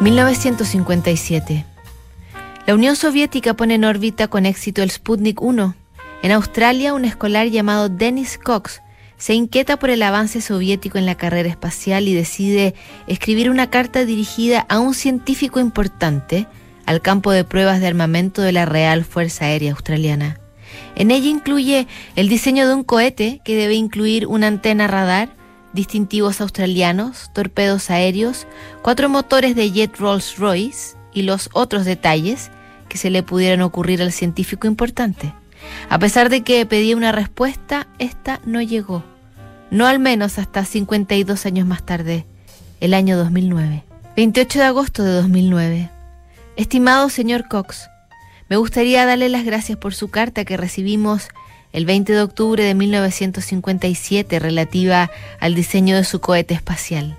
1957. La Unión Soviética pone en órbita con éxito el Sputnik 1. En Australia, un escolar llamado Dennis Cox se inquieta por el avance soviético en la carrera espacial y decide escribir una carta dirigida a un científico importante al campo de pruebas de armamento de la Real Fuerza Aérea Australiana. En ella incluye el diseño de un cohete que debe incluir una antena radar, distintivos australianos, torpedos aéreos, cuatro motores de jet Rolls-Royce y los otros detalles que se le pudieran ocurrir al científico importante. A pesar de que pedía una respuesta, esta no llegó. No al menos hasta 52 años más tarde, el año 2009. 28 de agosto de 2009. Estimado señor Cox, me gustaría darle las gracias por su carta que recibimos el 20 de octubre de 1957 relativa al diseño de su cohete espacial.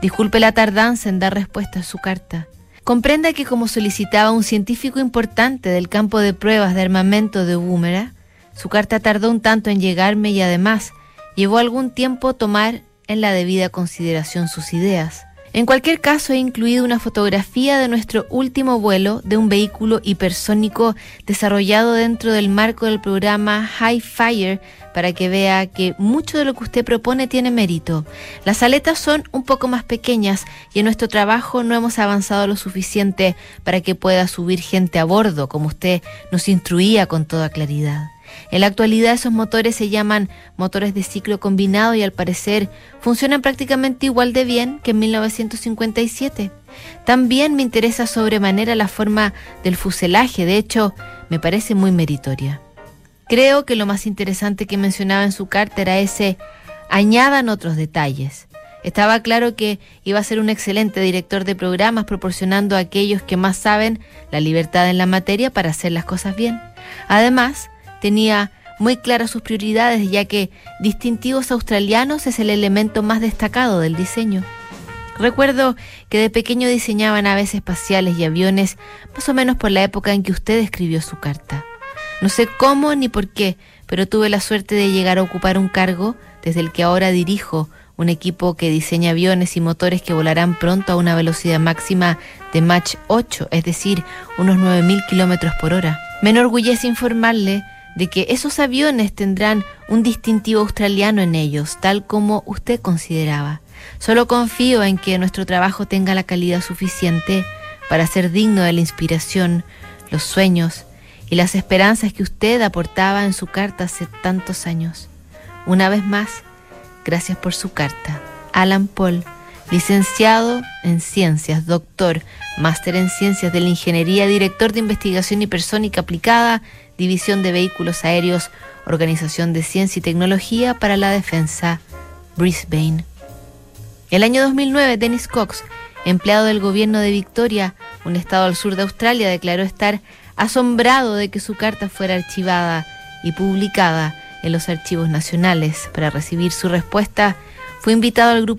Disculpe la tardanza en dar respuesta a su carta. Comprenda que como solicitaba un científico importante del campo de pruebas de armamento de Búmera, su carta tardó un tanto en llegarme y además llevó algún tiempo tomar en la debida consideración sus ideas. En cualquier caso, he incluido una fotografía de nuestro último vuelo de un vehículo hipersónico desarrollado dentro del marco del programa High Fire para que vea que mucho de lo que usted propone tiene mérito. Las aletas son un poco más pequeñas y en nuestro trabajo no hemos avanzado lo suficiente para que pueda subir gente a bordo, como usted nos instruía con toda claridad. En la actualidad esos motores se llaman motores de ciclo combinado y al parecer funcionan prácticamente igual de bien que en 1957. También me interesa sobremanera la forma del fuselaje, de hecho me parece muy meritoria. Creo que lo más interesante que mencionaba en su carta era ese añadan otros detalles. Estaba claro que iba a ser un excelente director de programas proporcionando a aquellos que más saben la libertad en la materia para hacer las cosas bien. Además, tenía muy claras sus prioridades, ya que distintivos australianos es el elemento más destacado del diseño. Recuerdo que de pequeño diseñaba naves espaciales y aviones, más o menos por la época en que usted escribió su carta. No sé cómo ni por qué, pero tuve la suerte de llegar a ocupar un cargo desde el que ahora dirijo un equipo que diseña aviones y motores que volarán pronto a una velocidad máxima de Mach 8, es decir, unos 9.000 kilómetros por hora. Me enorgullece informarle de que esos aviones tendrán un distintivo australiano en ellos, tal como usted consideraba. Solo confío en que nuestro trabajo tenga la calidad suficiente para ser digno de la inspiración, los sueños y las esperanzas que usted aportaba en su carta hace tantos años. Una vez más, gracias por su carta. Alan Paul, licenciado en ciencias, doctor, máster en ciencias de la ingeniería, director de investigación hipersónica aplicada División de Vehículos Aéreos, Organización de Ciencia y Tecnología para la Defensa, Brisbane. El año 2009, Dennis Cox, empleado del gobierno de Victoria, un estado al sur de Australia, declaró estar asombrado de que su carta fuera archivada y publicada en los archivos nacionales. Para recibir su respuesta, fue invitado al grupo